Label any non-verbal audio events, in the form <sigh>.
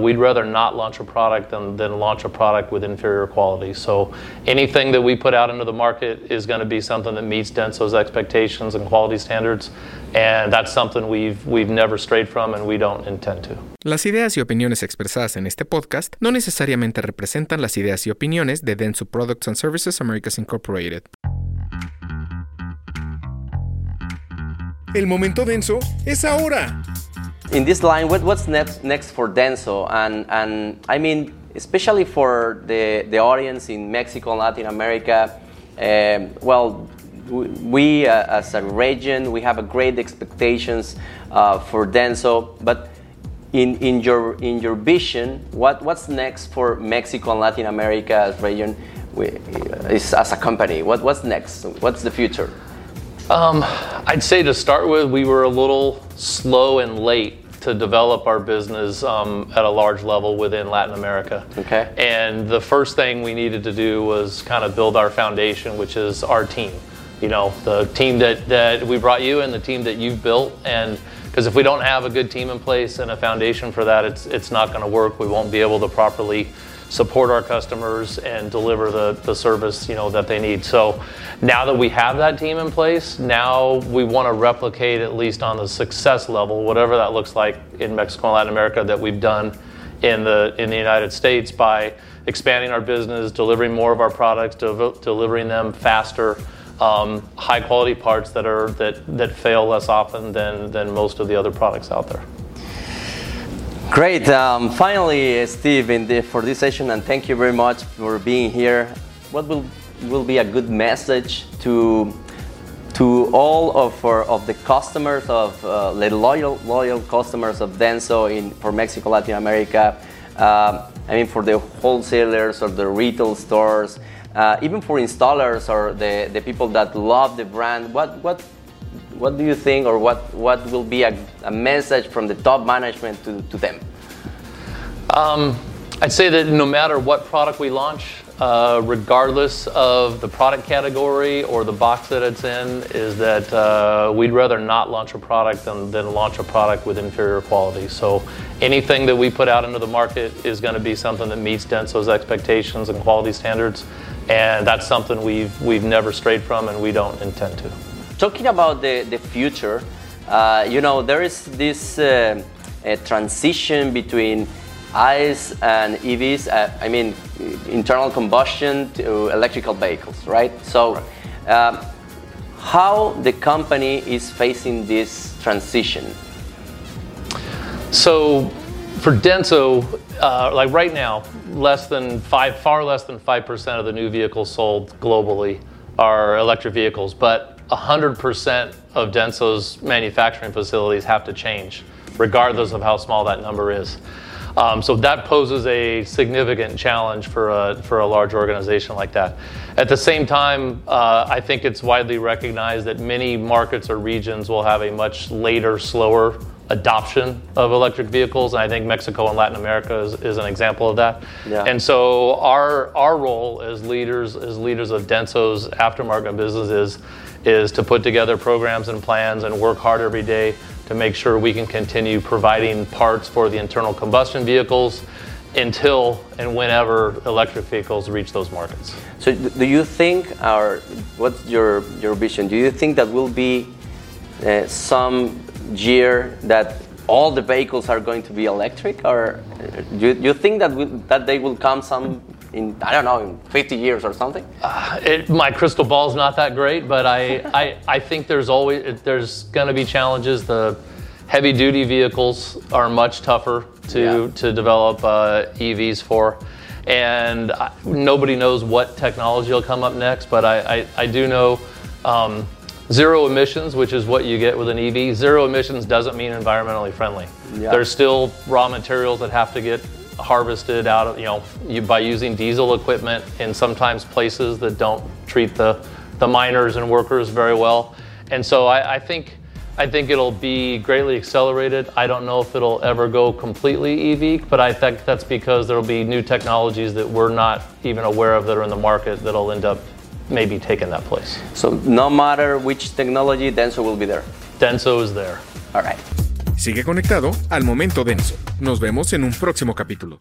We'd rather not launch a product than, than launch a product with inferior quality. So anything that we put out into the market is going to be something that meets Denso's expectations and quality standards. And that's something we've, we've never strayed from and we don't intend to. Las ideas y opiniones expresadas en este podcast no necesariamente representan las ideas y opiniones de Denso Products and Services Americas Incorporated. El momento denso es ahora. In this line, what, what's next next for Denso? And and I mean, especially for the the audience in Mexico and Latin America. Um, well, we uh, as a region, we have a great expectations uh, for Denso, but. In, in your in your vision, what, what's next for Mexico and Latin America as region we, is, as a company? What, what's next? What's the future? Um, I'd say to start with, we were a little slow and late to develop our business um, at a large level within Latin America. Okay. And the first thing we needed to do was kind of build our foundation, which is our team. You know, the team that, that we brought you and the team that you've built. And because if we don't have a good team in place and a foundation for that, it's, it's not going to work. We won't be able to properly support our customers and deliver the, the service you know that they need. So now that we have that team in place, now we want to replicate at least on the success level, whatever that looks like in Mexico and Latin America that we've done in the in the United States by expanding our business, delivering more of our products, de- delivering them faster. Um, high quality parts that are that, that fail less often than, than most of the other products out there. Great. Um, finally, Steve, the, for this session, and thank you very much for being here. What will will be a good message to to all of our, of the customers of uh, the loyal loyal customers of Denso in for Mexico, Latin America? Um, I mean, for the wholesalers or the retail stores, uh, even for installers or the, the people that love the brand. What what what do you think, or what, what will be a, a message from the top management to, to them? Um, I'd say that no matter what product we launch, uh, regardless of the product category or the box that it's in, is that uh, we'd rather not launch a product than, than launch a product with inferior quality. So anything that we put out into the market is going to be something that meets Denso's expectations and quality standards, and that's something we've we've never strayed from and we don't intend to talking about the, the future, uh, you know, there is this uh, transition between ICE and EVs, uh, I mean, internal combustion to electrical vehicles, right? So, right. Um, how the company is facing this transition? So, for Denso, uh, like right now, less than five, far less than five percent of the new vehicles sold globally are electric vehicles, but 100% of Denso's manufacturing facilities have to change, regardless of how small that number is. Um, so that poses a significant challenge for a, for a large organization like that. At the same time, uh, I think it's widely recognized that many markets or regions will have a much later, slower adoption of electric vehicles. And I think Mexico and Latin America is, is an example of that. Yeah. And so our, our role as leaders, as leaders of Denso's aftermarket business is is to put together programs and plans and work hard every day to make sure we can continue providing parts for the internal combustion vehicles until and whenever electric vehicles reach those markets. So do you think or what's your your vision? Do you think that will be uh, some year that all the vehicles are going to be electric or do you, do you think that will, that they will come some in I don't know in 50 years or something? Uh, it, my crystal ball's not that great, but I, <laughs> I, I think there's always there's going to be challenges. The heavy duty vehicles are much tougher to yeah. to develop uh, EVs for, and I, nobody knows what technology will come up next. But I I, I do know. Um, zero emissions, which is what you get with an EV. Zero emissions doesn't mean environmentally friendly. Yeah. There's still raw materials that have to get harvested out of, you know, you, by using diesel equipment in sometimes places that don't treat the, the miners and workers very well. And so I, I think I think it'll be greatly accelerated. I don't know if it'll ever go completely EV, but I think that's because there'll be new technologies that we're not even aware of that are in the market that'll end up maybe taking that place. So no matter which technology, Denso will be there. Denso is there. All right. Sigue conectado al momento denso. Nos vemos en un próximo capítulo.